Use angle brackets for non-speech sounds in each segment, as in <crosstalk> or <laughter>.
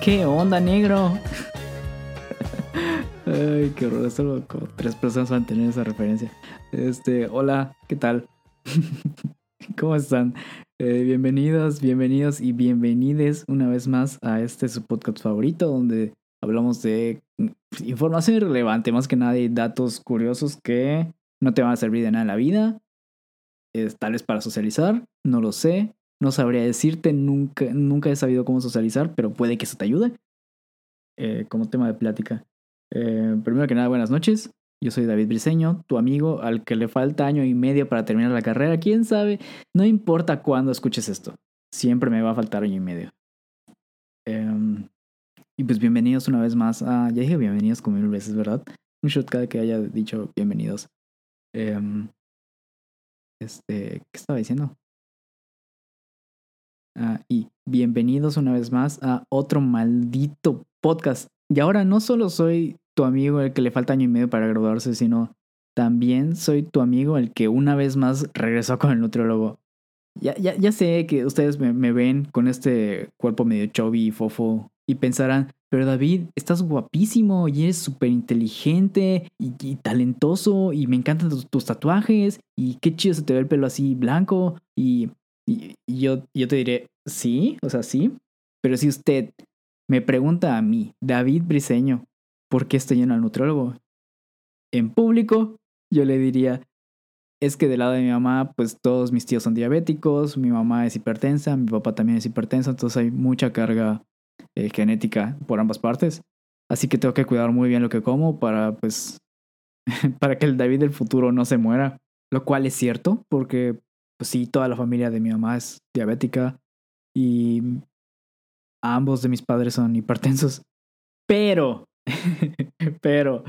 ¿Qué onda, negro? <laughs> Ay, qué horror. Solo como tres personas van a tener esa referencia. Este, hola, ¿qué tal? <laughs> ¿Cómo están? Eh, bienvenidos, bienvenidos y bienvenides una vez más a este su podcast favorito donde hablamos de información irrelevante, más que nada de datos curiosos que no te van a servir de nada en la vida. Tal vez para socializar, no lo sé. No sabría decirte, nunca, nunca he sabido cómo socializar, pero puede que eso te ayude. Eh, como tema de plática. Eh, primero que nada, buenas noches. Yo soy David Briseño, tu amigo al que le falta año y medio para terminar la carrera. ¿Quién sabe? No importa cuándo escuches esto. Siempre me va a faltar año y medio. Em, y pues bienvenidos una vez más a... Ya dije bienvenidos como mil veces, ¿verdad? Un shot cada que haya dicho bienvenidos. Em, este... ¿Qué estaba diciendo? Ah, y bienvenidos una vez más a otro maldito podcast. Y ahora no solo soy tu amigo el que le falta año y medio para graduarse, sino también soy tu amigo el que una vez más regresó con el nutriólogo. Ya, ya, ya sé que ustedes me, ven con este cuerpo medio chubby y fofo y pensarán, pero David, estás guapísimo y eres súper inteligente y, talentoso y me encantan tus, tus, tatuajes y qué chido se te ve el pelo así blanco y y, yo, yo te diré, sí, o sea, sí. Pero si usted me pregunta a mí, David Briseño, ¿por qué estoy yendo al nutriólogo? En público, yo le diría, es que del lado de mi mamá, pues todos mis tíos son diabéticos, mi mamá es hipertensa, mi papá también es hipertensa, entonces hay mucha carga eh, genética por ambas partes. Así que tengo que cuidar muy bien lo que como para, pues, <laughs> para que el David del futuro no se muera. Lo cual es cierto, porque pues sí, toda la familia de mi mamá es diabética y ambos de mis padres son hipertensos. Pero, <laughs> pero,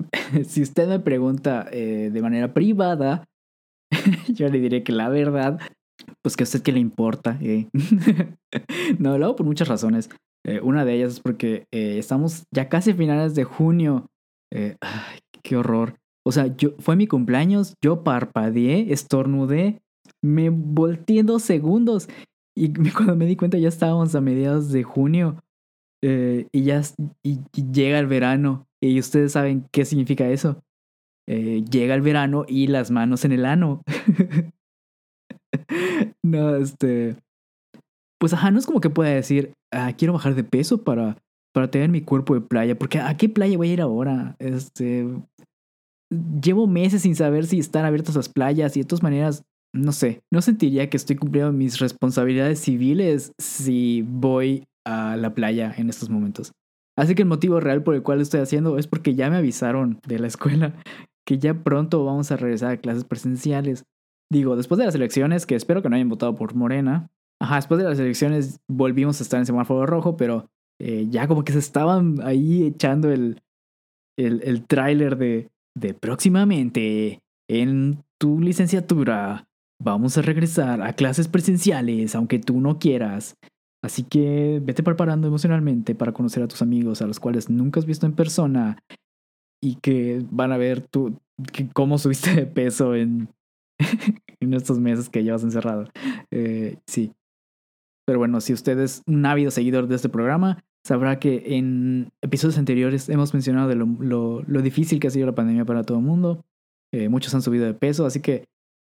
<laughs> si usted me pregunta eh, de manera privada, <laughs> yo le diré que la verdad, pues que a usted que le importa. Eh. no, lo hago por muchas razones. Eh, una de ellas es porque estamos ya casi a finales de junio. ay, qué horror. O sea, yo, fue mi cumpleaños, yo parpadeé, estornudé, me volteé dos segundos. Y <laughs> cuando me di cuenta ya estábamos a mediados de junio. Eh, y ya y, llega el verano. Y ustedes saben qué significa eso. Eh, llega el verano y las manos en el ano. <laughs> no, este. Pues ajá, no es como que pueda decir, ah, quiero bajar de peso para, para tener mi cuerpo de playa. Porque ¿a qué playa voy a ir ahora? Este llevo meses sin saber si están abiertas las playas y de todas maneras, no sé, no sentiría que estoy cumpliendo mis responsabilidades civiles si voy a la playa en estos momentos. Así que el motivo real por el cual estoy haciendo es porque ya me avisaron de la escuela <laughs> que ya pronto vamos a regresar a clases presenciales. Digo, después de las elecciones, que espero que no hayan votado por Morena. Ajá, después de las elecciones volvimos a estar en semáforo rojo, pero eh, ya como que se estaban ahí echando el, el tráiler de, de próximamente en tu licenciatura vamos a regresar a clases presenciales aunque tú no quieras. Así que vete preparando emocionalmente para conocer a tus amigos a los cuales nunca has visto en persona y que van a ver tú cómo subiste de peso en, <laughs> en estos meses que llevas encerrado. Eh, sí. Pero bueno, si usted es un ávido seguidor de este programa, sabrá que en episodios anteriores hemos mencionado de lo, difícil que ha sido la pandemia para todo el mundo. Eh, muchos han subido de peso, así que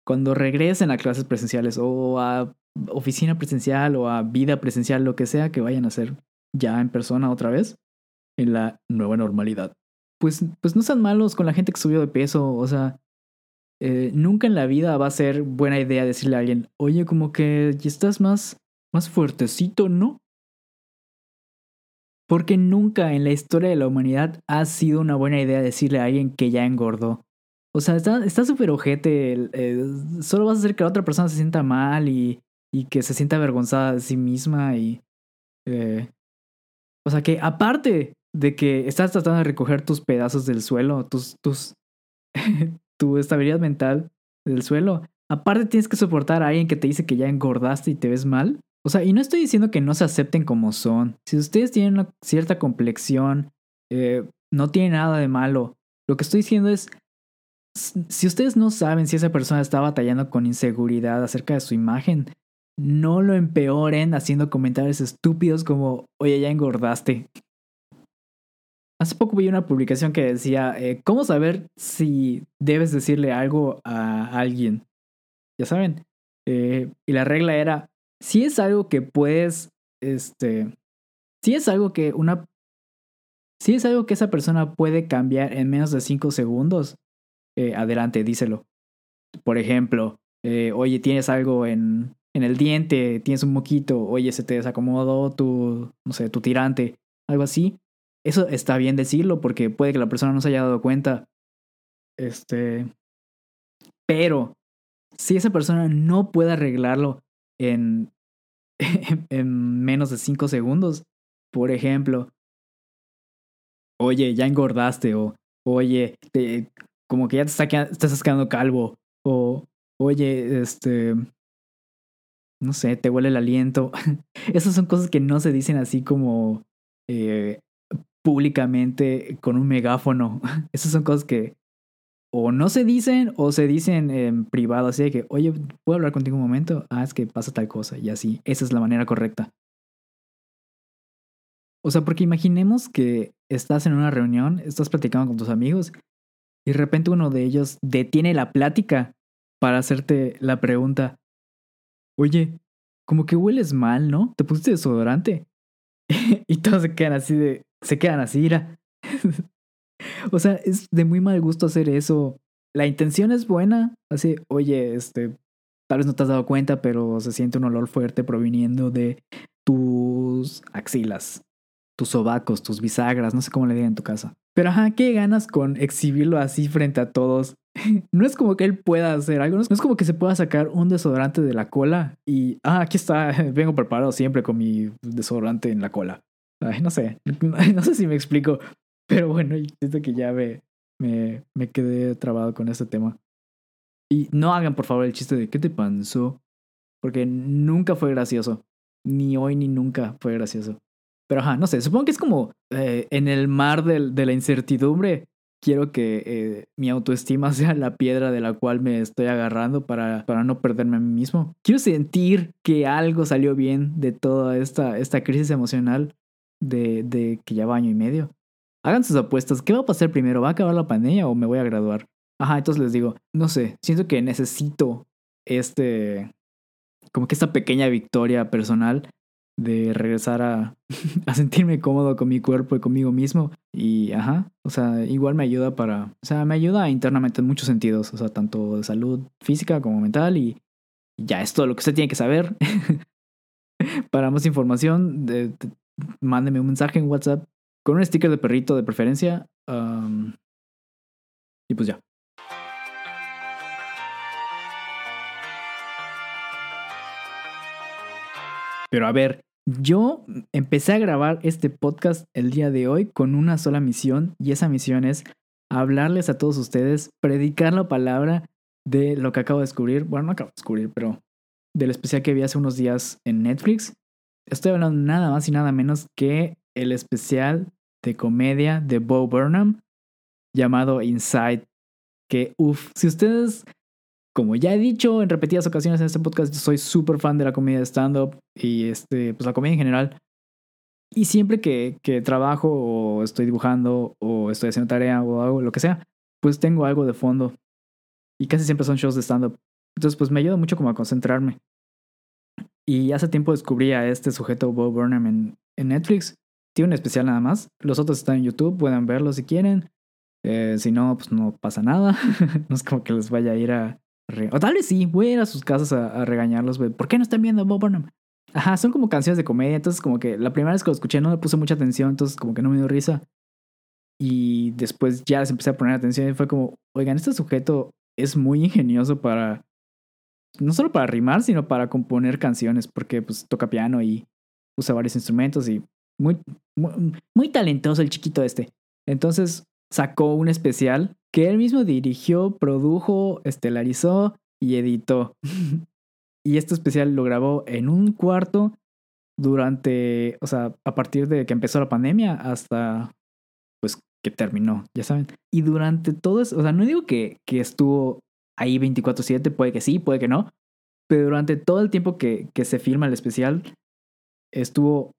cuando regresen a clases presenciales o a oficina presencial o a vida presencial, lo que sea que vayan a hacer ya en persona otra vez, en la nueva normalidad. Pues, pues no sean malos con la gente que subió de peso, o sea, eh, nunca en la vida va a ser buena idea decirle a alguien, oye, como que ya estás más, más fuertecito, ¿no? Porque nunca en la historia de la humanidad ha sido una buena idea decirle a alguien que ya engordó. O sea, está súper ojete. Solo vas a hacer que la otra persona se sienta mal y, y que se sienta avergonzada de sí misma. Y. Eh, o sea, que aparte de que estás tratando de recoger tus pedazos del suelo, tus. tus <laughs> tu estabilidad mental del suelo, aparte tienes que soportar a alguien que te dice que ya engordaste y te ves mal. O sea, y no estoy diciendo que no se acepten como son. Si ustedes tienen una cierta complexión, eh, no tiene nada de malo. Lo que estoy diciendo es, si ustedes no saben si esa persona está batallando con inseguridad acerca de su imagen, no lo empeoren haciendo comentarios estúpidos como, oye, ya engordaste. Hace poco vi una publicación que decía, eh, ¿cómo saber si debes decirle algo a alguien? Ya saben. Eh, y la regla era, si es algo que puedes, este, si es algo que una, si es algo que esa persona puede cambiar en menos de 5 segundos, eh, adelante, díselo. Por ejemplo, eh, oye, tienes algo en, en el diente, tienes un moquito, oye, se te desacomodó tu, no sé, tu tirante, algo así. Eso está bien decirlo porque puede que la persona no se haya dado cuenta. Este. Pero si esa persona no puede arreglarlo <laughs> en, en, menos de 5 segundos, por ejemplo, oye, ya engordaste o oye, como que ya te, está, te estás quedando calvo o oye, este, no sé, te huele el aliento. <laughs> Esas son cosas que no se dicen así como eh, públicamente con un megáfono. <laughs> Esas son cosas que o no se dicen o se dicen en privado, así de que, oye, ¿puedo hablar contigo un momento? Ah, es que pasa tal cosa y así. Esa es la manera correcta. O sea, porque imaginemos que estás en una reunión, estás platicando con tus amigos y de repente uno de ellos detiene la plática para hacerte la pregunta, oye, como que hueles mal, ¿no? ¿Te pusiste desodorante? <laughs> y todos se quedan así de, se quedan así, mira. <laughs> O sea, es de muy mal gusto hacer eso. La intención es buena, así, oye, este, tal vez no te has dado cuenta, pero se siente un olor fuerte proviniendo de tus axilas, tus sobacos, tus bisagras, no sé cómo le digan en tu casa. Pero ajá, ¿qué ganas con exhibirlo así frente a todos? <laughs> no es como que él pueda hacer algo, no es como que se pueda sacar un desodorante de la cola y, ah, aquí está, <laughs> vengo preparado siempre con mi desodorante en la cola. Ay, no sé, <laughs> no sé si me explico, pero bueno, siento que ya me, me, me quedé trabado con este tema. Y no hagan por favor el chiste de ¿qué te pasó? Porque nunca fue gracioso. Ni hoy ni nunca fue gracioso. Pero ajá, no sé, supongo que es como eh, en el mar de, de, la incertidumbre. Quiero que eh, mi autoestima <laughs> sea la piedra de la cual me estoy agarrando para, para no perderme a mí mismo. Quiero sentir que algo salió bien de toda esta, esta crisis emocional de, de que ya va año y medio hagan sus apuestas. ¿Qué va a pasar primero? ¿Va a acabar la pandemia o me voy a graduar? Ajá, entonces les digo, no sé, siento que necesito este, como que esta pequeña victoria personal de regresar a, <laughs> a sentirme cómodo con mi cuerpo y conmigo mismo. Y, ajá, o sea, igual me ayuda para, o sea, me ayuda internamente en muchos sentidos, o sea, tanto de salud física como mental y ya es todo lo que usted tiene que saber. <laughs> para más información, de, mándeme un mensaje en WhatsApp con un sticker de perrito de preferencia. y pues ya. Pero a ver, yo empecé a grabar este podcast el día de hoy con una sola misión y esa misión es hablarles a todos ustedes, predicar la palabra de lo que acabo de descubrir. Bueno, no acabo de descubrir, pero del especial que vi hace unos días en Netflix. Estoy hablando nada más y nada menos que el especial de comedia de Bo Burnham llamado Inside. Que, uff, si ustedes, como ya he dicho en repetidas ocasiones en este podcast, soy súper fan de la comedia de stand-up y este, pues la comedia en general. Y siempre que, que trabajo o estoy dibujando o estoy haciendo tarea o algo, lo que sea, pues tengo algo de fondo. Y casi siempre son shows de stand-up. Entonces, pues me ayuda mucho como a concentrarme. Y hace tiempo descubrí a este sujeto, Bo Burnham, en Netflix. Tiene un especial nada más. Los otros están en YouTube, pueden verlo si quieren. Eh, si no, pues no pasa nada. <laughs> no es como que les vaya a ir a... o tal vez sí, voy a ir a sus casas a, regañarlos. ¿Por qué no están viendo Bob Burnham? Ajá, son como canciones de comedia. Entonces como que la primera vez que lo escuché no me puse mucha atención. Entonces como que no me dio risa. Y después ya les empecé a poner atención y fue como, oigan, este sujeto es muy ingenioso para... No solo para rimar, sino para componer canciones. Porque pues toca piano y usa varios instrumentos y muy, muy, talentoso el chiquito este. Entonces sacó un especial que él mismo dirigió, produjo, estelarizó y editó. <laughs> y este especial lo grabó en un cuarto durante, o sea, a partir de que empezó la pandemia hasta, pues, que terminó, ya saben. Y durante todo eso, o sea, no digo que, que estuvo ahí 24/7, puede que sí, puede que no, Pero durante todo el tiempo que, que se filma el especial, estuvo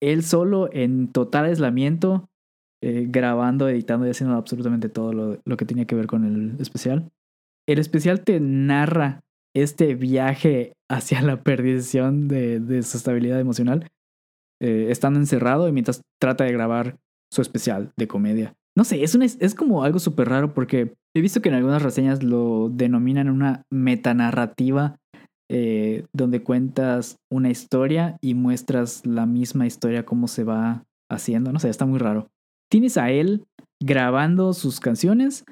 él solo en total aislamiento, eh, grabando, editando y haciendo absolutamente todo lo, lo, que tenía que ver con el especial. El especial te narra este viaje hacia la perdición de, de su estabilidad emocional, eh, estando encerrado y mientras trata de grabar su especial de comedia. No sé, es, es como algo súper raro porque he visto que en algunas reseñas lo denominan una metanarrativa eh, donde cuentas una historia y muestras la misma historia, cómo se va haciendo. No sé, está muy raro. Tienes a él grabando sus canciones.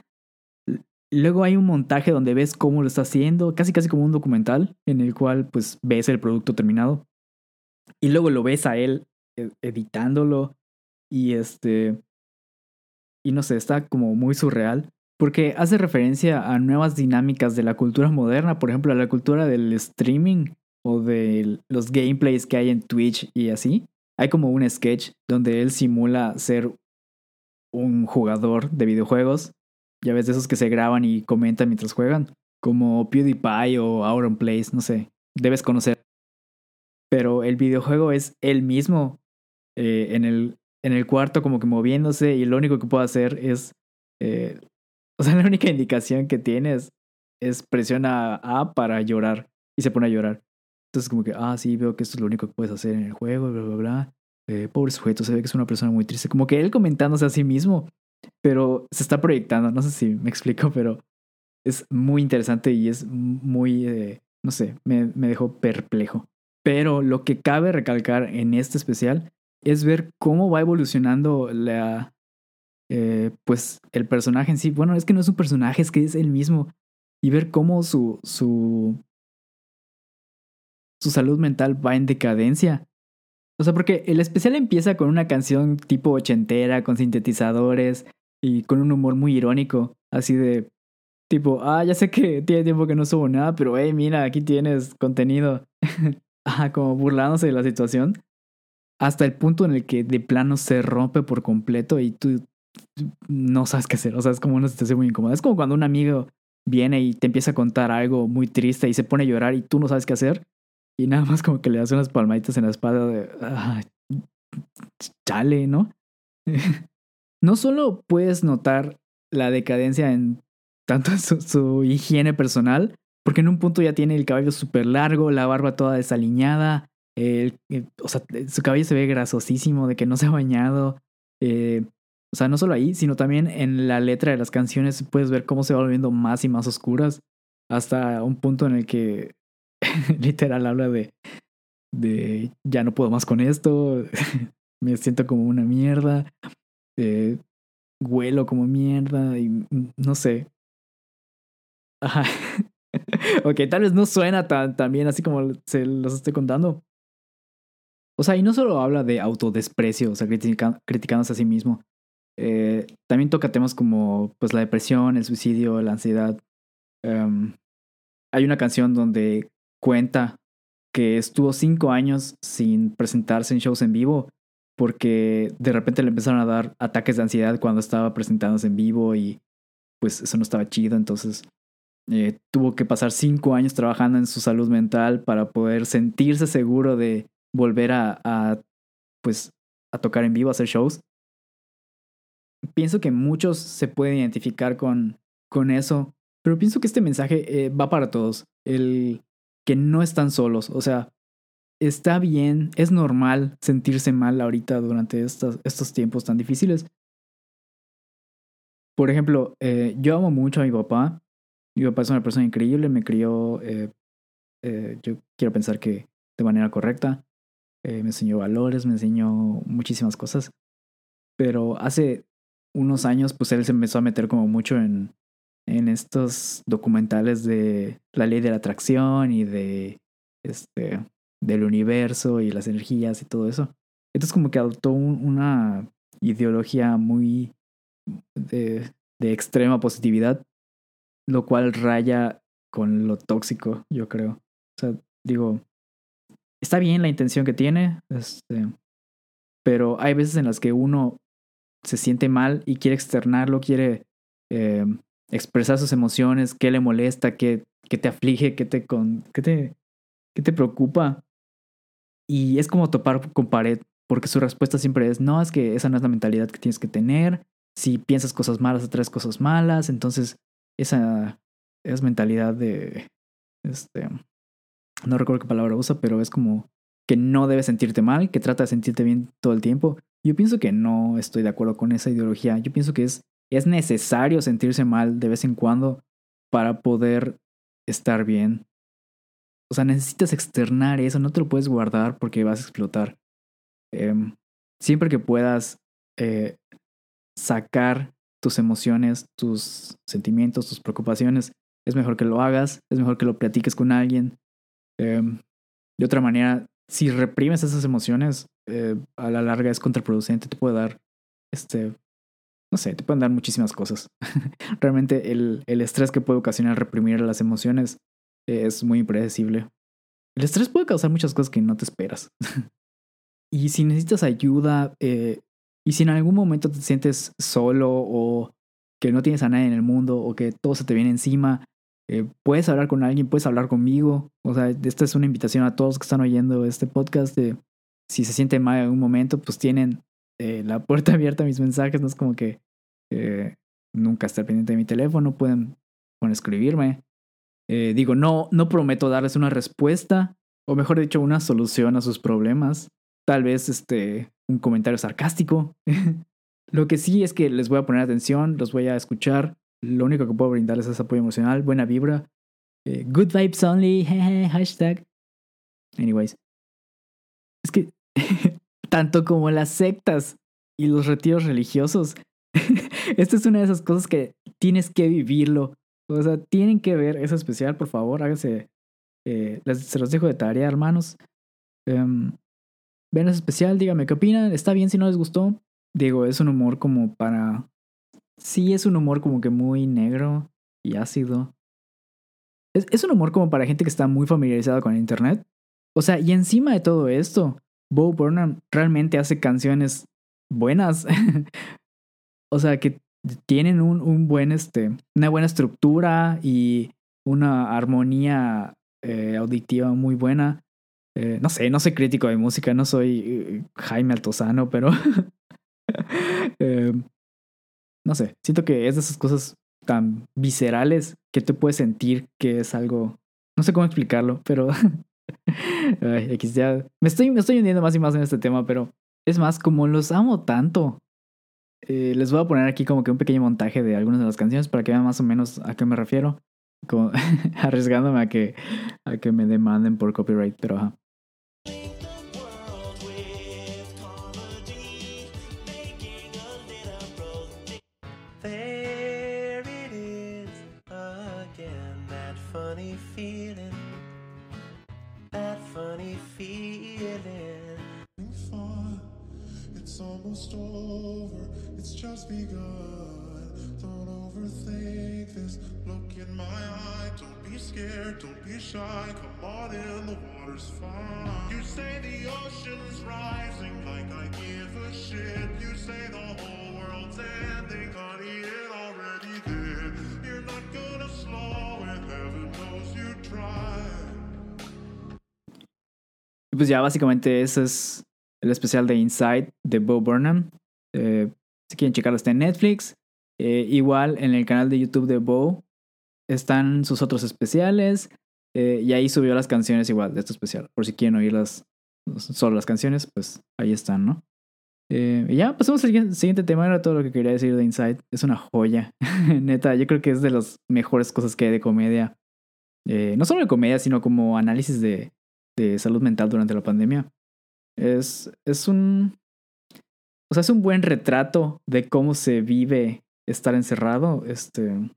Luego hay un montaje donde ves cómo lo está haciendo, casi casi como un documental, en el cual pues ves el producto terminado. Y luego lo ves a él eh, editándolo. Y este. Y no sé, está como muy surreal porque hace referencia a nuevas dinámicas de la cultura moderna, por ejemplo, a la cultura del streaming o de los gameplays que hay en Twitch y así. Hay como un sketch donde él simula ser un jugador de videojuegos. Ya ves de esos que se graban y comentan mientras juegan, como PewDiePie o Auron Plays, no sé, debes conocer. Pero el videojuego es él mismo eh, en, el, en el cuarto como que moviéndose y lo único que puede hacer es eh, o sea, la única indicación que tienes es presiona A para llorar y se pone a llorar. Entonces como que, ah, sí, veo que esto es lo único que puedes hacer en el juego, bla, bla, bla. Eh, pobre sujeto, se ve que es una persona muy triste. Como que él comentándose a sí mismo, pero se está proyectando. No sé si me <laughs> explico, pero es muy interesante y es muy, eh, no sé, me, me dejó perplejo. Pero lo que cabe recalcar en este especial es ver cómo va evolucionando la, eh, pues el personaje en sí, bueno, es que no es un personaje, es que es él mismo. Y ver cómo su, su, su salud mental va en decadencia. O sea, porque el especial empieza con una canción tipo ochentera, con sintetizadores y con un humor muy irónico, así de tipo, ah, ya sé que tiene tiempo que no subo nada, pero hey, mira, aquí tienes contenido. <laughs> como burlándose de la situación. Hasta el punto en el que de plano se rompe por completo y tú no sabes qué hacer. O sea, es como una situación muy incómoda. Es como cuando un amigo viene y te empieza a contar algo muy triste y se pone a llorar y tú no sabes qué hacer. Y nada más como que le das unas palmaditas en la espalda de... Ah, chale, ¿no? <laughs> no solo puedes notar la decadencia en tanto su, su higiene personal, porque en un punto ya tiene el cabello súper largo, la barba toda desaliñada, el, o sea, su cabello se ve grasosísimo de que no se ha bañado, eh, o sea, no solo ahí, sino también en la letra de las canciones puedes ver cómo se va volviendo más y más oscuras hasta un punto en el que <laughs> literal habla de, de ya no puedo más con esto, <laughs> me siento como una mierda, eh, huelo como mierda y no sé. Ajá. <laughs> ok, tal vez no suena tan, tan bien así como se los estoy contando. O sea, y no solo habla de autodesprecio, o sea, criticándose a sí mismo, eh, también toca temas como pues la depresión, el suicidio, la ansiedad. Um, hay una canción donde cuenta que estuvo cinco años sin presentarse en shows en vivo porque de repente le empezaron a dar ataques de ansiedad cuando estaba presentándose en vivo y pues eso no estaba chido, entonces eh, tuvo que pasar cinco años trabajando en su salud mental para poder sentirse seguro de volver a, a pues a tocar en vivo, a hacer shows pienso que muchos se pueden identificar con, con eso, pero pienso que este mensaje eh, va para todos, el que no están solos, o sea, está bien, es normal sentirse mal ahorita durante estos, estos tiempos tan difíciles. Por ejemplo, eh, yo amo mucho a mi papá, mi papá es una persona increíble, me crió, eh, yo quiero pensar que de manera correcta, me enseñó valores, me enseñó muchísimas cosas, pero hace unos años, pues él se empezó a meter como mucho en, en estos documentales de la ley de la atracción y de este del universo y las energías y todo eso. Entonces como que adoptó una ideología muy de, de extrema positividad, lo cual raya con lo tóxico, yo creo. O sea, digo, está bien la intención que tiene, este, pero hay veces en las que uno se siente mal y quiere externarlo, quiere eh, expresar sus emociones, qué le molesta, qué, qué te aflige, qué te, qué te ¿Qué te preocupa? Y es como topar con pared, porque su respuesta siempre es, no, es que esa no es la mentalidad que tienes que tener. Si piensas cosas malas, atraes cosas malas. Entonces, esa es mentalidad de, este, no recuerdo qué palabra usa, pero es como que no debes sentirte mal, que trata de sentirte bien todo el tiempo. Yo pienso que no estoy de acuerdo con esa ideología. Yo pienso que es, es necesario sentirse mal de vez en cuando para poder estar bien. O sea, necesitas externar eso, no te lo puedes guardar porque vas a explotar. Em, siempre que puedas eh, sacar tus emociones, tus sentimientos, tus preocupaciones, es mejor que lo hagas, es mejor que lo platiques con alguien. Em, de otra manera, si reprimes esas emociones, eh, a la larga es contraproducente, te puede dar, este, no sé, te pueden dar muchísimas cosas. <laughs> Realmente el, el, estrés que puede ocasionar reprimir las emociones es muy impredecible. El estrés puede causar muchas cosas que no te esperas. <laughs> y si necesitas ayuda, eh, y si en algún momento te sientes solo o que no tienes a nadie en el mundo o que todo se te viene encima, eh, puedes hablar con alguien, puedes hablar conmigo. O sea, esta es una invitación a todos que están oyendo este podcast si se sienten mal en algún momento, pues tienen eh, la puerta <laughs> abierta a mis mensajes. No es como que eh, nunca estar pendiente de mi teléfono, pueden, pueden escribirme. digo, no, no prometo darles una respuesta, o mejor dicho, una solución a sus problemas. Tal vez este, un comentario sarcástico. <laughs> Lo que sí es que les voy a poner atención, los voy a escuchar lo único que puedo brindarles es apoyo emocional, buena vibra. Eh, good vibes only, <laughs> hashtag. Anyways. Es que <laughs> tanto como las sectas y los retiros religiosos, <laughs> esta es una de esas cosas que tienes que vivirlo. O sea, tienen que ver, es especial, por favor, háganse. Eh, se los dejo de tarea, hermanos. Um, ven, es especial, díganme qué opinan. Está bien si no les gustó. Digo, es un humor como para sí es un humor como que muy negro y ácido. Es, es un humor como para gente que está muy familiarizada con el Internet. O sea, y encima de todo esto, Bo Burnham realmente hace canciones buenas. <laughs> o sea, que tienen un, un, buen, este, una buena estructura y una armonía eh, auditiva muy buena. Eh, no sé, no soy crítico de música, no soy eh, Jaime Altozano, pero <laughs> no sé, siento que es de esas cosas tan viscerales que te puedes sentir que es algo, no sé cómo explicarlo, pero <laughs> <laughs> Ay, ya. Me estoy, me estoy hundiendo más y más en este tema, pero es más, como los amo tanto, eh, les voy a poner aquí como que un pequeño montaje de algunas de las canciones para que vean más o menos a qué me refiero, <laughs> arriesgándome a que, a que me demanden por copyright, pero ajá. Over, it's just begun. Don't overthink this. Look in my eye, don't be scared, don't be shy. Come on in, the water's fine. You say the ocean's rising like I give a shit. You say the whole world's ending, honey, it already did. You're not gonna slow it, heaven knows you try. Pues ya básicamente ese es el especial de Inside de Bo Burnham. Eh, si quieren checarlo, está en Netflix. Eh, igual en el canal de YouTube de Bo están sus otros especiales. Eh, y ahí subió las canciones igual de este especial. Por si quieren oírlas solo las canciones, pues ahí están, ¿no? y ya, pasemos al siguiente tema. Era todo lo que quería decir de Inside. Es una joya. <laughs> Neta, yo creo que es de las mejores cosas que hay de comedia. no solo de comedia, sino como análisis de, de salud mental durante la pandemia. Es, es un. O sea, es un buen retrato de cómo se vive estar encerrado este,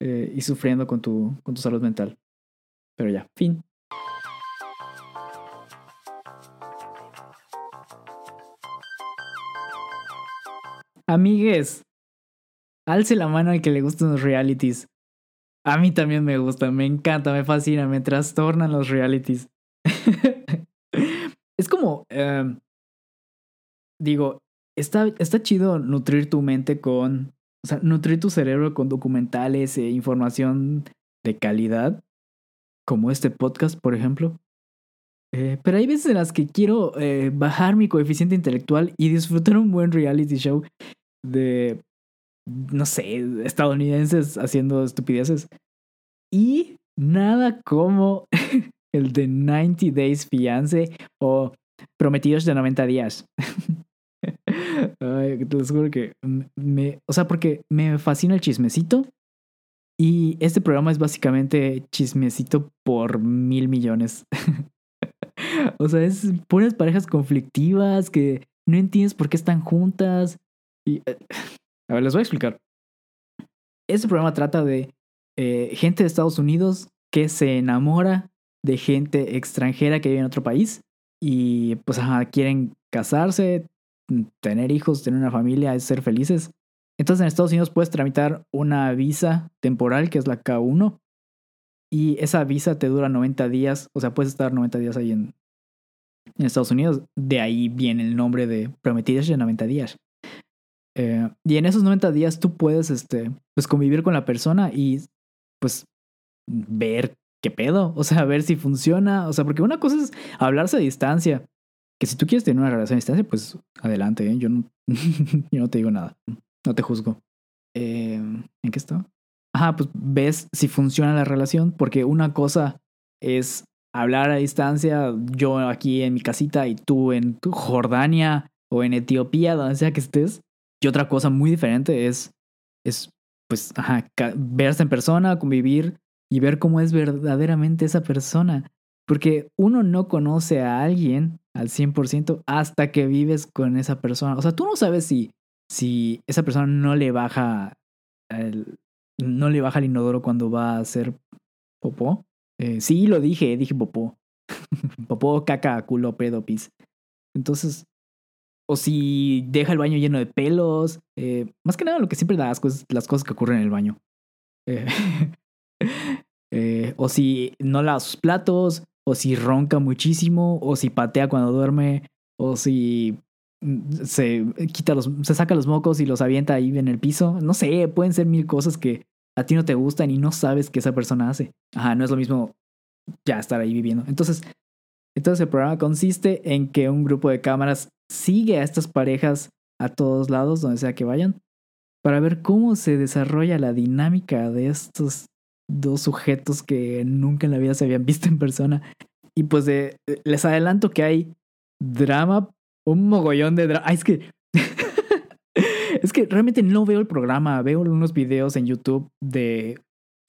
eh, y sufriendo con tu, con tu salud mental. Pero ya, fin. Amigues, alce la mano al que le gustan los realities. A mí también me gusta, me encanta, me fascina, me trastornan los realities. <laughs> Es como, em, digo, está, está chido nutrir tu mente con, o sea, nutrir tu cerebro con documentales e información de calidad. como este podcast, por ejemplo. Eh, pero hay veces en las que quiero eh, bajar mi coeficiente intelectual y disfrutar un buen reality show de, no sé, estadounidenses haciendo estupideces. Y nada como <laughs> el de 90 Days Fiance o Prometidos de 90 días. <laughs> Ay, te lo que me, o sea, porque me fascina el chismecito y este programa es básicamente chismecito por mil millones. <laughs> o sea, es puras parejas conflictivas que no entiendes por qué están juntas. Y, eh, a ver, les voy a explicar. Este programa trata de eh, gente de Estados Unidos que se enamora de gente extranjera que vive en otro país y pues quieren casarse, tener hijos, tener una familia, ser felices. Entonces en Estados Unidos puedes tramitar una visa temporal que es la K1 y esa visa te dura 90 días, o sea, puedes estar 90 días ahí en, en Estados Unidos. De ahí viene el nombre de Prometidas de 90 días. Eh, y en esos 90 días tú puedes este, pues convivir con la persona y pues ver qué pedo, o sea, ver si funciona, o sea, porque una cosa es hablarse a distancia, que si tú quieres tener una relación a distancia, pues adelante, ¿eh? yo, no, <laughs> yo no te digo nada, no te juzgo. Eh, ¿En qué está? Ajá, pues ves si funciona la relación, porque una cosa es hablar a distancia, yo aquí en mi casita y tú en Jordania o en Etiopía, donde sea que estés. Y otra cosa muy diferente es, es pues, ajá, verse en persona, convivir y ver cómo es verdaderamente esa persona. Porque uno no conoce a alguien al 100% hasta que vives con esa persona. O sea, tú no sabes si, si esa persona no le baja el, no le baja el inodoro cuando va a hacer popó. Eh, sí, lo dije, dije popó. <laughs> popó, caca, culo, pedo, pis. Entonces, o si deja el baño lleno de pelos. Eh, más que nada lo que siempre da asco es las cosas que ocurren en el baño. Eh, <laughs> o si no lava sus platos, o si ronca muchísimo, o si patea cuando duerme, o si mm, se quita los, se saca los mocos y los avienta ahí en el piso. No sé, pueden ser mil cosas que a ti no te gustan y no sabes que esa persona hace. Ajá, no es lo mismo ya estar ahí viviendo. Entonces, entonces el programa consiste en que un grupo de cámaras sigue a estas parejas a todos lados, donde sea que vayan, para ver cómo se desarrolla la dinámica de estos dos sujetos que nunca en la vida se habían visto en persona. Y pues les adelanto que hay drama, un mogollón de drama. es que. <laughs> es que realmente no veo el programa. Veo unos videos en YouTube de,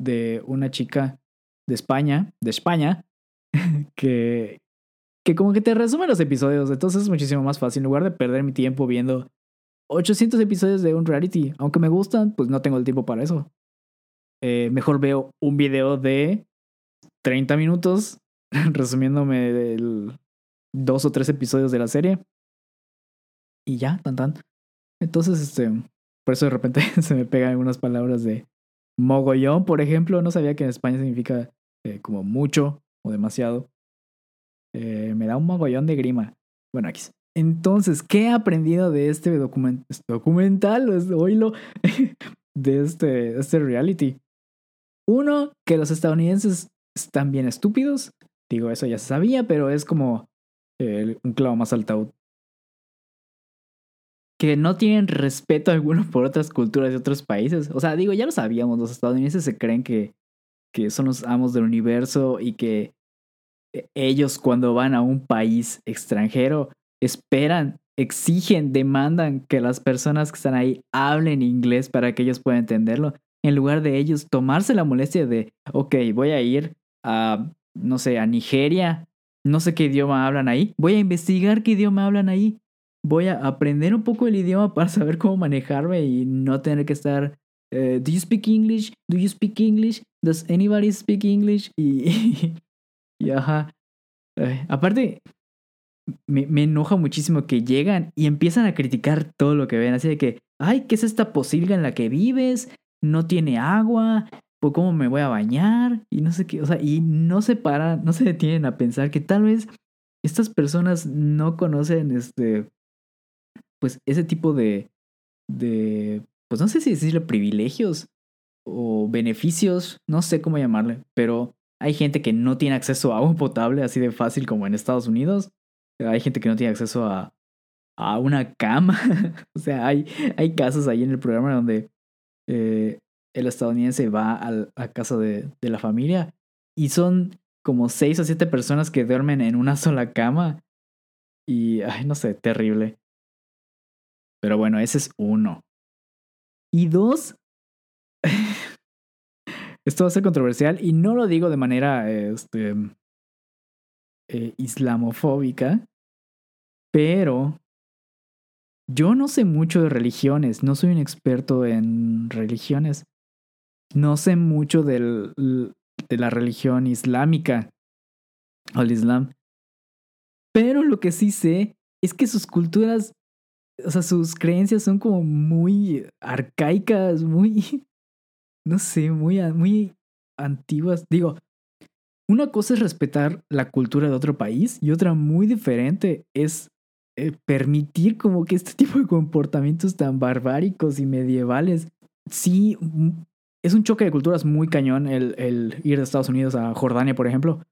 de una chica de España, de España, <laughs> que, que como que te resume los episodios. Entonces es muchísimo más fácil. En lugar de perder mi tiempo viendo 800 episodios de un reality, aunque me gustan, pues no tengo el tiempo para eso. Eh, mejor veo un video de 30 minutos <laughs> resumiéndome dos o tres episodios de la serie. Y ya, tan tan. Entonces, este, por eso de repente <laughs> se me pegan algunas palabras de mogollón, por ejemplo. No sabía que en España significa eh, como mucho o demasiado. Eh, me da un mogollón de grima. Bueno, aquí. Entonces, ¿qué he aprendido de este documental? Oílo. <laughs> de este, este reality. Uno, que los estadounidenses están bien estúpidos. Digo, eso ya se sabía, pero es como un clavo más alto. Que no tienen respeto alguno por otras culturas de otros países. O sea, digo, ya lo sabíamos, los estadounidenses se creen que, que son los amos del universo y que e, ellos cuando van a un país extranjero esperan, exigen, demandan que las personas que están ahí hablen inglés para que ellos puedan entenderlo en lugar de ellos tomarse la molestia de, ok, voy a ir a, no sé, a Nigeria, no sé qué idioma hablan ahí, voy a investigar qué idioma hablan ahí, voy a aprender un poco el idioma para saber cómo manejarme y no tener que estar, eh, ¿do you speak English? ¿Do you speak English? ¿Does anybody speak English? Y, <laughs> y, ajá. aparte, me, me, enoja muchísimo que llegan y empiezan a criticar todo lo que ven. Así de que, ay, ¿qué es esta posilga en la que vives? No tiene agua, pues cómo me voy a bañar y no sé qué, o sea, y no se paran, no se detienen a pensar que tal vez estas personas no conocen este, pues ese tipo de, de, pues no sé si decirle privilegios o beneficios, no sé cómo llamarle, pero hay gente que no tiene acceso a agua potable así de fácil como en Estados Unidos. Hay gente que no tiene acceso a, a una cama. <laughs> o sea, hay, hay casos ahí en el programa donde eh, el estadounidense va a, a casa de, de, la familia y son como seis o siete personas que duermen en una <laughs> sola cama. Y, ay, no sé, terrible. Pero bueno, ese es uno. Y dos, <laughs> esto va a ser controversial y no lo digo de manera este, eh, islamofóbica, pero yo no sé mucho de religiones, no soy un experto en religiones, no sé mucho del, de la religión islámica o el islam, pero lo que sí sé es que sus culturas, o sea, sus creencias son como muy arcaicas, muy <laughs> no sé, muy, muy antiguas. Digo, una cosa es respetar la cultura de otro país y otra muy diferente es eh, permitir como que este <laughs> tipo de comportamientos tan barbáricos y medievales. Sí, mm, es un choque de culturas muy cañón el, ir de Estados Unidos a Jordania, por ejemplo.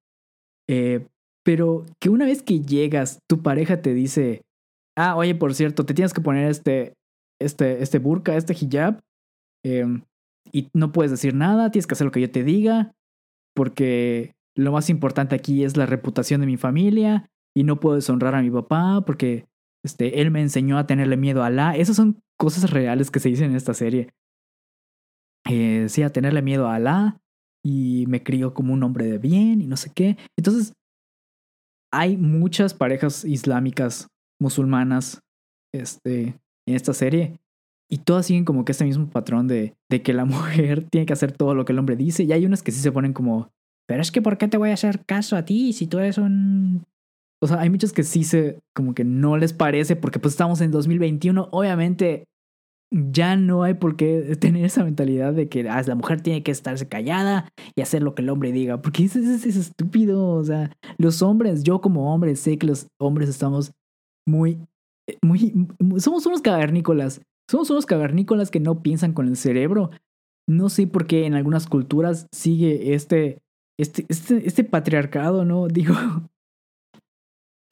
Eh, pero que una vez que llegas, tu pareja te dice, ah, oye, por cierto, te tienes que poner este, este, este burka, este hijab. Eh, y no puedes decir nada, tienes que hacer lo que yo te diga, porque lo más importante aquí es la reputación de mi familia y no puedo deshonrar a mi papá porque este, él me enseñó a tenerle miedo a Alá. Esas son cosas reales que se dicen en esta serie. Eh, sí, a tenerle miedo a Alá y me crió como un hombre de bien y no sé qué. Entonces, hay muchas parejas islámicas musulmanas este, en esta serie y todas siguen como que este mismo patrón de, de que la <laughs> mujer tiene que hacer todo lo que el hombre dice. Y hay unas que sí se ponen como, pero es que ¿por qué te voy a hacer caso a ti si tú eres un... O sea, hay muchos que sí se, como que no les parece porque pues estamos en 2021. Obviamente ya no hay por qué <laughs> tener esa mentalidad de que ah, la mujer tiene que estarse callada y hacer lo que el hombre diga. Porque es, es, es estúpido. O sea, los hombres, yo como hombre sé que los hombres estamos muy, muy, somos unos cavernícolas somos unos cavernícolas que no piensan con el cerebro. No sé por qué en algunas culturas sigue este, este, este, este patriarcado, ¿no? <laughs> Digo,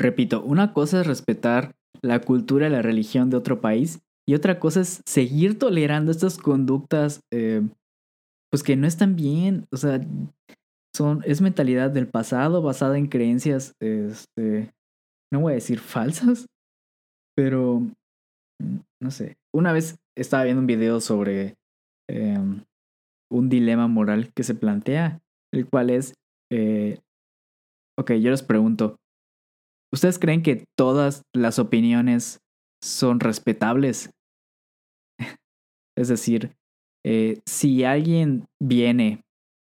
repito, una cosa es respetar la cultura y la religión de otro país y otra cosa es seguir tolerando estas conductas, eh, pues que no están bien, o sea, son, es mentalidad del pasado basada en creencias, este, no voy a decir falsas, pero no sé. Una vez estaba viendo un video sobre em, un dilema moral que se plantea, el cual es, eh, ok, yo les pregunto, ¿ustedes creen que todas las opiniones son respetables? <laughs> es decir, eh, si alguien viene,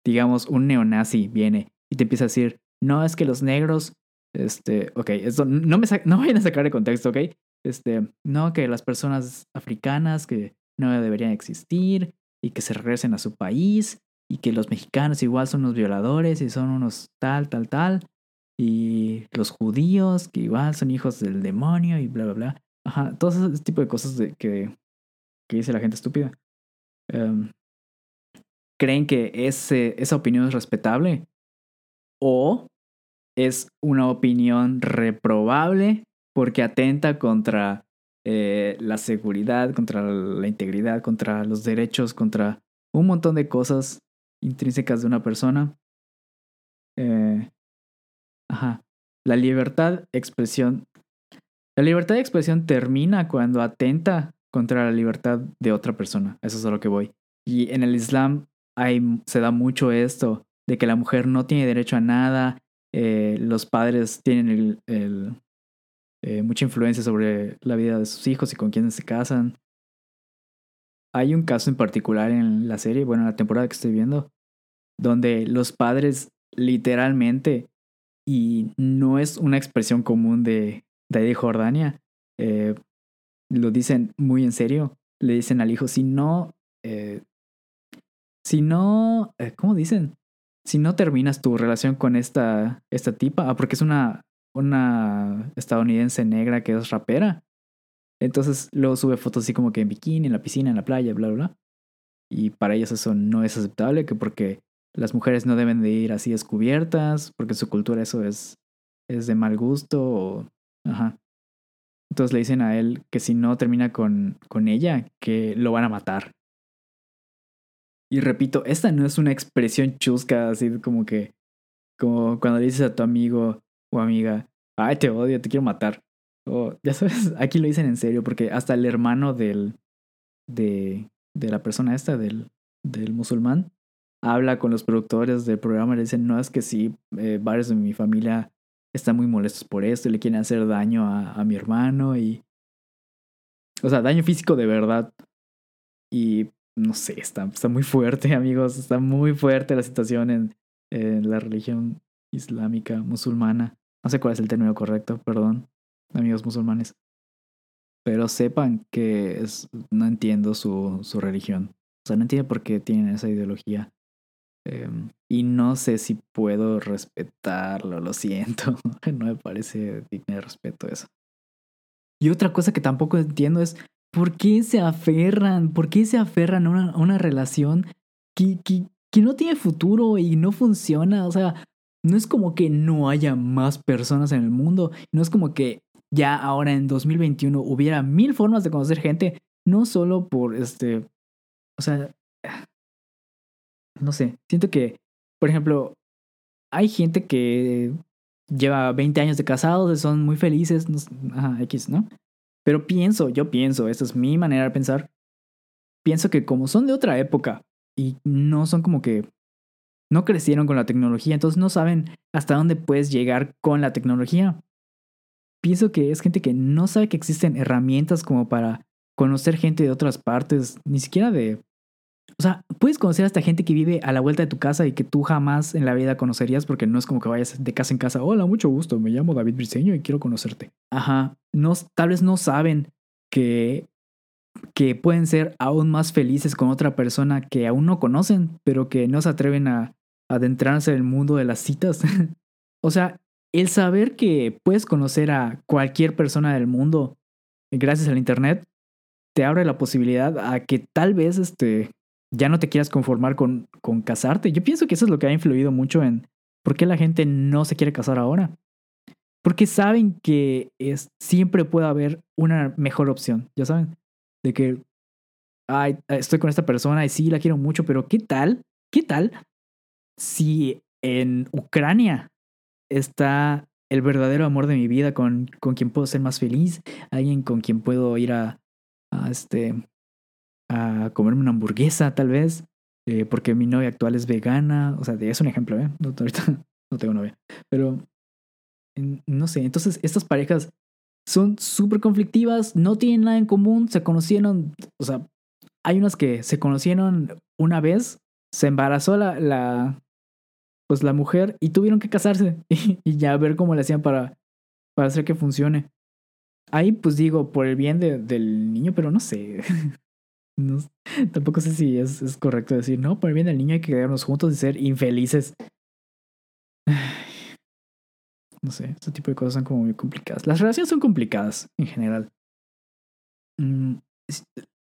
digamos, un neonazi viene y te empieza a decir, no, es que los negros, este, ok, esto no me <laughs> no vayan a sacar de contexto, ok, este, no, que las personas africanas que no deberían existir y que se regresen a su país y que los mexicanos igual son unos violadores y son unos tal, tal, tal y los judíos que igual son hijos del demonio y bla, bla, bla. Ajá, todo ese tipo de cosas de que, que dice la gente estúpida. Em, ¿Creen que ese, esa opinión es respetable? ¿O es una opinión reprobable porque atenta contra eh, la seguridad, contra la integridad, contra los derechos, contra un montón de cosas intrínsecas de una persona. Eh, ajá. La libertad de expresión. La libertad de expresión termina cuando atenta contra la libertad de otra persona. Eso es a lo que voy. Y en el Islam hay, se da mucho esto, de que la mujer no tiene derecho a nada, eh, los padres tienen el, eh, mucha influencia sobre la vida de sus hijos y con quienes se casan. Hay un caso en particular en la serie, bueno, en la temporada que estoy viendo, donde los padres literalmente, y no es una expresión común de, de Jordania, eh, lo dicen muy en serio, le dicen al hijo, si no, eh, si no, ¿cómo dicen? Si no terminas tu relación con esta, esta tipa, ah, porque es una una estadounidense negra que es rapera. Entonces luego sube fotos así como que en bikini, en la piscina, en la playa, bla, bla, bla. Y para ellos eso no es aceptable, que porque las mujeres no deben de ir así descubiertas, porque su cultura eso es, es de mal gusto. Ajá. Entonces le dicen a él que si no termina con, con ella, que lo van a matar. Y repito, esta no es una expresión chusca, así como que, como cuando le dices a tu amigo o amiga, ay, te odio, te quiero matar. O, ya sabes, <laughs> aquí lo dicen en serio, porque hasta el hermano del, de, de la persona esta, del, del musulmán, habla con los productores del programa y le dicen, no, es que sí, eh, varios de mi familia están muy molestos por esto y le quieren hacer daño a, a, mi hermano y... O sea, daño físico de verdad. Y no sé, está, está muy fuerte, <laughs> amigos, está muy fuerte la situación en, en la religión islámica musulmana. No sé cuál es el término correcto, perdón, amigos musulmanes. Pero sepan que no entiendo su, su religión. O sea, no entiendo por qué tienen esa ideología. Eh, y no sé si puedo respetarlo, lo siento. <laughs> no me parece digno de respeto eso. Y otra cosa que tampoco entiendo es por qué se aferran, por qué se aferran a una, una relación que, que, que no tiene futuro y no funciona. O sea, no es como que no haya más personas en el mundo. No es como que ya ahora en 2021 hubiera mil formas de conocer gente. No solo por este. O sea, no sé, siento que, por ejemplo, hay gente que lleva 20 años de casados, son muy felices, ajá, X, ¿no? Pero pienso, yo pienso, esta es mi manera de pensar, pienso que como son de otra época y no son como que no crecieron con la tecnología, entonces no saben hasta dónde puedes llegar con la tecnología. Pienso que es gente que no sabe que existen herramientas como para conocer gente de otras partes, ni siquiera de o sea, puedes conocer a esta gente que vive a la vuelta de tu casa y que tú jamás en la vida conocerías porque no es como que vayas de casa en casa. Hola, mucho gusto, me llamo David Briseño y quiero conocerte. Ajá, no, tal vez no saben que, que pueden ser aún más felices con otra persona que aún no conocen, pero que no se atreven a, a adentrarse en el mundo de las citas. <laughs> o sea, el saber que puedes conocer a cualquier persona del mundo gracias al Internet te abre la posibilidad a que tal vez este, ya no te quieras conformar con, con casarte. Yo pienso que eso es lo que ha influido mucho en por qué la gente no se quiere casar ahora. Porque saben que es, siempre puede haber una mejor opción, ya saben. De que, ay, estoy con esta persona y sí, la quiero mucho, pero ¿qué tal? ¿Qué tal si en Ucrania está el verdadero amor de mi vida con, con quien puedo ser más feliz? Alguien con quien puedo ir a, a este, a comerme una hamburguesa, tal vez, eh, porque mi novia actual es vegana. O sea, es un ejemplo, ¿eh? No, <laughs> ahorita no tengo novia. Pero, no sé, entonces estas parejas son súper conflictivas, no tienen nada en común, se conocieron, o sea, hay unas que se conocieron una vez, se embarazó la, la pues la mujer y tuvieron que casarse <laughs> y, y, ya ver cómo le hacían para, para hacer que funcione. Ahí pues digo, por el bien de, del niño, pero no sé, <laughs> No, tampoco sé si es, correcto decir, no, por bien del niño hay que quedarnos juntos y ser infelices. <sighs> No sé, este tipo de cosas son como muy complicadas. Las relaciones son complicadas en general. Mm,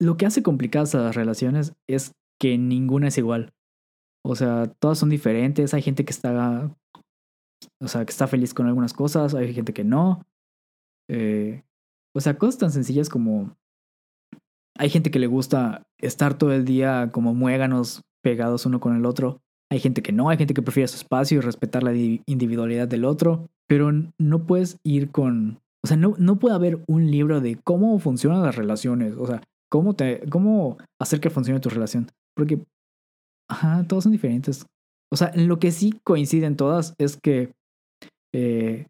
lo que hace complicadas a las relaciones es que ninguna es igual. O sea, todas son diferentes. Hay gente que está, o sea, que está feliz con algunas cosas, hay gente que no. Eh, o sea, cosas tan sencillas como hay gente que le gusta estar todo el día como muéganos pegados uno con el otro. Hay gente que no, hay gente que prefiere su espacio y respetar la individualidad del otro. Pero no puedes ir con... O sea, no, no puede haber un libro de cómo funcionan las relaciones. O sea, cómo, te, cómo hacer que funcione tu relación. Porque, ajá, todos son diferentes. O sea, en lo que sí coinciden todas es que... Eh,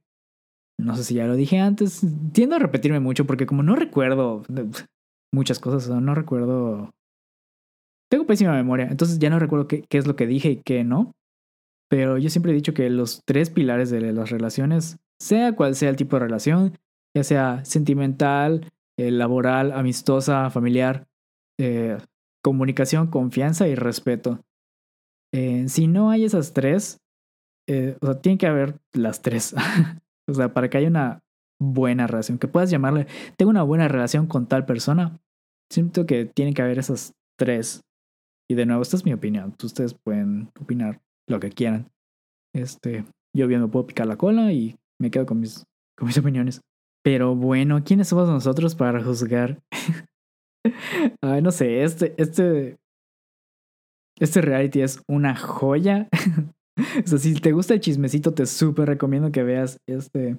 no sé si ya lo dije antes. Tiendo a repetirme mucho porque como no recuerdo muchas cosas, no recuerdo. Tengo pésima memoria, entonces ya no recuerdo qué, qué, es lo que dije y qué no. Pero yo siempre he dicho que los tres pilares de las relaciones, sea cual sea el tipo de relación, ya sea sentimental, eh, laboral, amistosa, familiar, eh, comunicación, confianza y respeto. Eh, si no hay esas tres, o sea, tiene que haber las tres. <laughs> o sea, para que haya una buena relación, que puedas llamarle, tengo una buena relación con tal persona, siento que tiene que haber esas tres. Y de nuevo, esta es mi opinión, ustedes pueden opinar lo que quieran. Este, yo bien me puedo picar la cola y me quedo con mis, con mis <laughs> opiniones. Pero bueno, ¿quiénes somos nosotros para juzgar? <laughs> Ay, no sé, este, este, este reality es una joya. <laughs> o sea, si te gusta el chismecito, te súper recomiendo que veas este.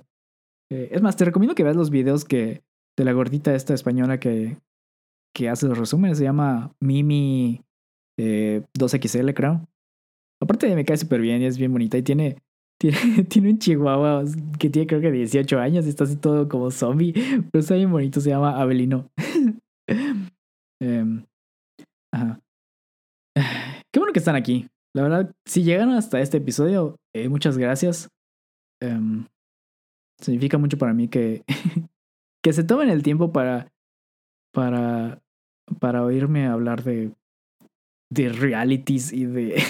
Eh, es más, te recomiendo que veas los videos que de la gordita esta española que, que hace los resúmenes. Se llama Mimi eh, 2XL, creo. Aparte me cae súper bien y es bien bonita y tiene, <laughs> tiene, tiene un chihuahua que tiene creo que 18 años y está así todo como zombie, pero está bien bonito, se llama Abelino. <laughs> Em, ajá. <sighs> Qué bueno que están aquí. La verdad, si llegaron hasta este episodio, eh, muchas gracias. Em, significa mucho para mí que, <laughs> que se tomen el tiempo para, para, para oírme hablar de, de realities y de,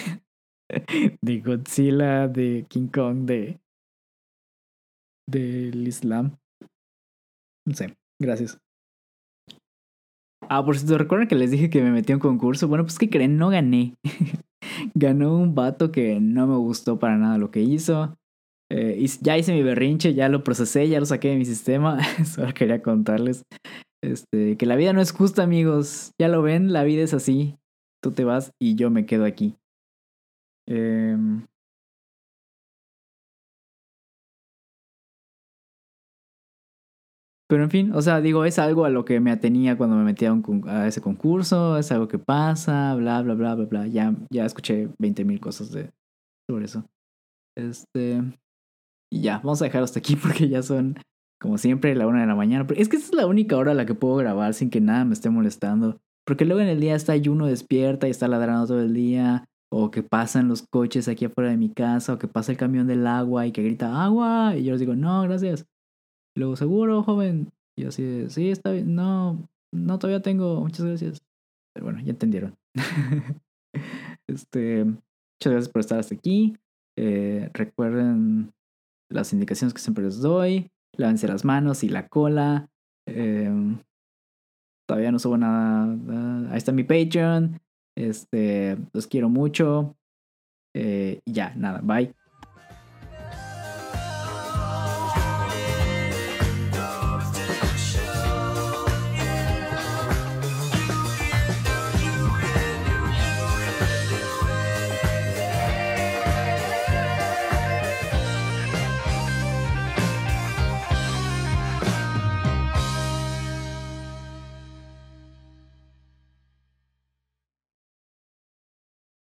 <laughs> de Godzilla, de King Kong, de del Islam. No sé, gracias. Ah, por cierto, ¿recuerdan que les dije que me metí a un concurso? Bueno, pues que creen, no gané. <laughs> Ganó un vato que no me gustó para nada lo que hizo. Eh, ya hice mi berrinche, ya lo procesé, ya lo saqué de mi sistema. <laughs> Solo quería contarles este, que la vida no es justa, amigos. Ya lo ven, la vida es así. Tú te vas y yo me quedo aquí. Eh, pero en fin, o sea, digo, es algo a lo que me atenía cuando me metía a, ese concurso, es algo que pasa, bla, bla, bla, bla, bla. Ya, ya escuché 20 mil cosas de, sobre eso. Este. Y ya, vamos a dejar hasta aquí <laughs> porque ya son, como siempre, la una de la mañana. Pero es que esta es la única hora a la que puedo grabar sin que nada me esté molestando. Porque luego en el día está uno despierta y está ladrando todo el día o que pasan los coches aquí afuera de mi casa, o que pasa el camión del agua y que grita agua, y yo les digo, no, gracias. Y luego, seguro, joven. Y así de, sí, está bien, no, no, todavía tengo, muchas gracias. Pero bueno, ya entendieron. <laughs> este, muchas gracias por estar hasta aquí. Eh, recuerden las indicaciones que siempre les doy. Lávense las manos y la cola. Em, todavía no subo nada. Ahí está mi Patreon. Este, los quiero mucho. Eh, ya, nada, bye.